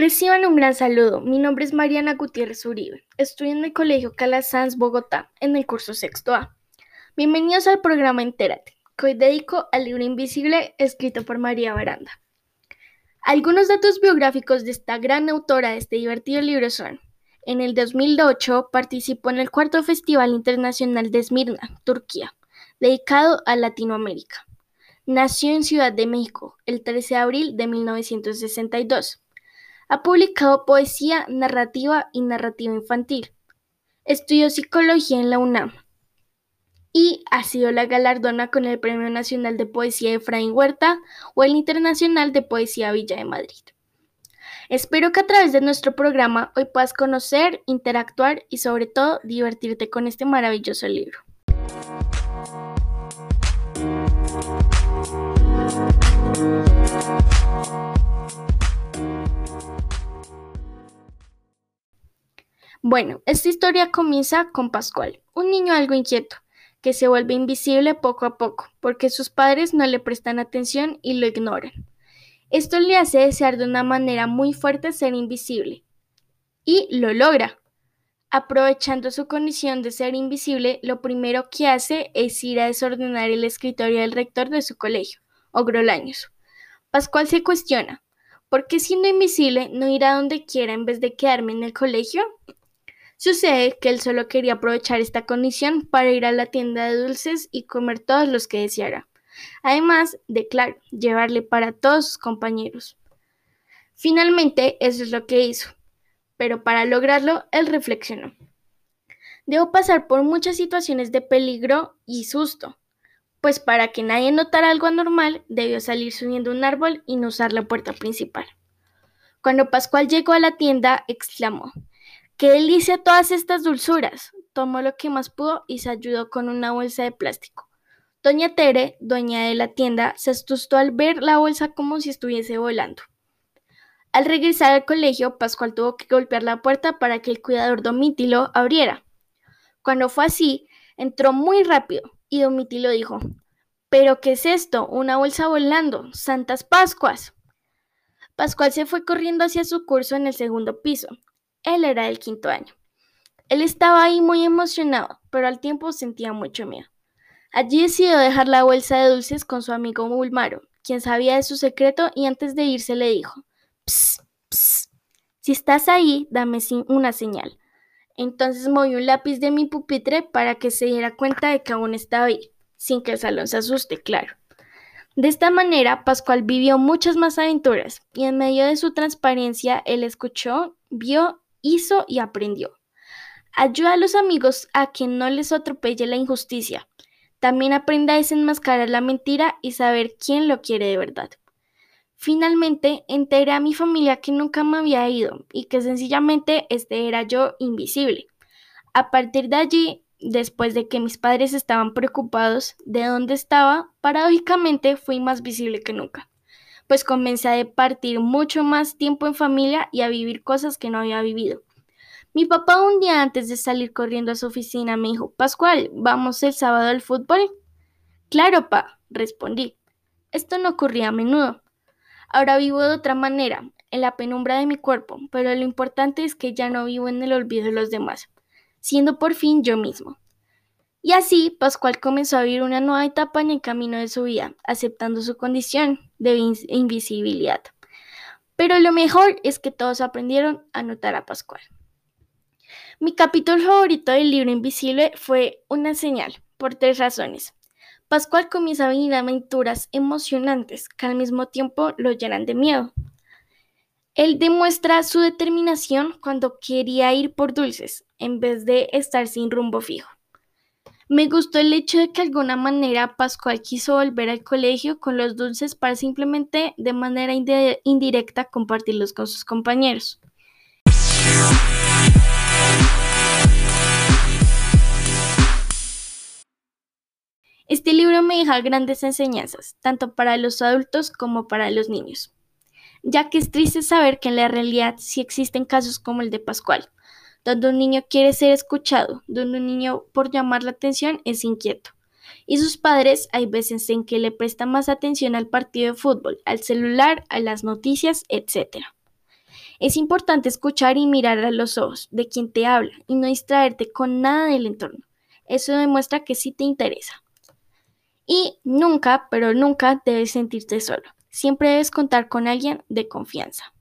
Reciban un gran saludo. Mi nombre es Mariana Gutiérrez Uribe. Estudio en el Colegio Calasanz, Bogotá, en el curso sexto A. Bienvenidos al programa Entérate, que hoy dedico al libro Invisible, escrito por María Baranda. Algunos datos biográficos de esta gran autora de este divertido libro son: en el 2008 participó en el cuarto Festival Internacional de Esmirna, Turquía, dedicado a Latinoamérica. Nació en Ciudad de México el 13 de abril de 1962. Ha publicado poesía, narrativa y narrativa infantil. Estudió psicología en la UNAM y ha sido la galardona con el Premio Nacional de Poesía Efraín Huerta o el Internacional de Poesía Villa de Madrid. Espero que a través de nuestro programa hoy puedas conocer, interactuar y sobre todo divertirte con este maravilloso libro. Bueno, esta historia comienza con Pascual, un niño algo inquieto, que se vuelve invisible poco a poco, porque sus padres no le prestan atención y lo ignoran. Esto le hace desear de una manera muy fuerte ser invisible. Y lo logra. Aprovechando su condición de ser invisible, lo primero que hace es ir a desordenar el escritorio del rector de su colegio, Ogrolaños. Pascual se cuestiona, ¿por qué siendo invisible no ir a donde quiera en vez de quedarme en el colegio? Sucede que él solo quería aprovechar esta condición para ir a la tienda de dulces y comer todos los que deseara. Además de, claro, llevarle para todos sus compañeros. Finalmente, eso es lo que hizo. Pero para lograrlo, él reflexionó. Debo pasar por muchas situaciones de peligro y susto, pues para que nadie notara algo anormal, debió salir subiendo un árbol y no usar la puerta principal. Cuando Pascual llegó a la tienda, exclamó ¡Qué delicia todas estas dulzuras! Tomó lo que más pudo y se ayudó con una bolsa de plástico. Doña Tere, dueña de la tienda, se asustó al ver la bolsa como si estuviese volando. Al regresar al colegio, Pascual tuvo que golpear la puerta para que el cuidador Domítilo abriera. Cuando fue así, entró muy rápido y Domítilo dijo, ¿Pero qué es esto? Una bolsa volando. Santas Pascuas. Pascual se fue corriendo hacia su curso en el segundo piso. Él era del quinto año. Él estaba ahí muy emocionado, pero al tiempo sentía mucho miedo. Allí decidió dejar la bolsa de dulces con su amigo Bulmaro, quien sabía de su secreto y antes de irse le dijo, Psst, psst, si estás ahí, dame una señal. Entonces moví un lápiz de mi pupitre para que se diera cuenta de que aún estaba ahí, sin que el salón se asuste, claro. De esta manera, Pascual vivió muchas más aventuras y en medio de su transparencia, él escuchó, vio hizo y aprendió. Ayuda a los amigos a que no les atropelle la injusticia. También aprenda a desenmascarar la mentira y saber quién lo quiere de verdad. Finalmente, enteré a mi familia que nunca me había ido y que sencillamente este era yo invisible. A partir de allí, después de que mis padres estaban preocupados de dónde estaba, paradójicamente fui más visible que nunca pues comencé a departir mucho más tiempo en familia y a vivir cosas que no había vivido. Mi papá un día antes de salir corriendo a su oficina me dijo, Pascual, ¿vamos el sábado al fútbol? Claro, pa, respondí. Esto no ocurría a menudo. Ahora vivo de otra manera, en la penumbra de mi cuerpo, pero lo importante es que ya no vivo en el olvido de los demás, siendo por fin yo mismo. Y así Pascual comenzó a vivir una nueva etapa en el camino de su vida, aceptando su condición de invisibilidad. Pero lo mejor es que todos aprendieron a notar a Pascual. Mi capítulo favorito del libro Invisible fue Una señal, por tres razones. Pascual comienza a vivir aventuras emocionantes que al mismo tiempo lo llenan de miedo. Él demuestra su determinación cuando quería ir por dulces en vez de estar sin rumbo fijo. Me gustó el hecho de que de alguna manera Pascual quiso volver al colegio con los dulces para simplemente de manera indirecta compartirlos con sus compañeros. Este libro me deja grandes enseñanzas, tanto para los adultos como para los niños, ya que es triste saber que en la realidad sí existen casos como el de Pascual, donde un niño quiere ser escuchado, donde un niño por llamar la atención es inquieto. Y sus padres hay veces en que le prestan más atención al partido de fútbol, al celular, a las noticias, etc. Es importante escuchar y mirar a los ojos de quien te habla y no distraerte con nada del entorno. Eso demuestra que sí te interesa. Y nunca, pero nunca debes sentirte solo. Siempre debes contar con alguien de confianza.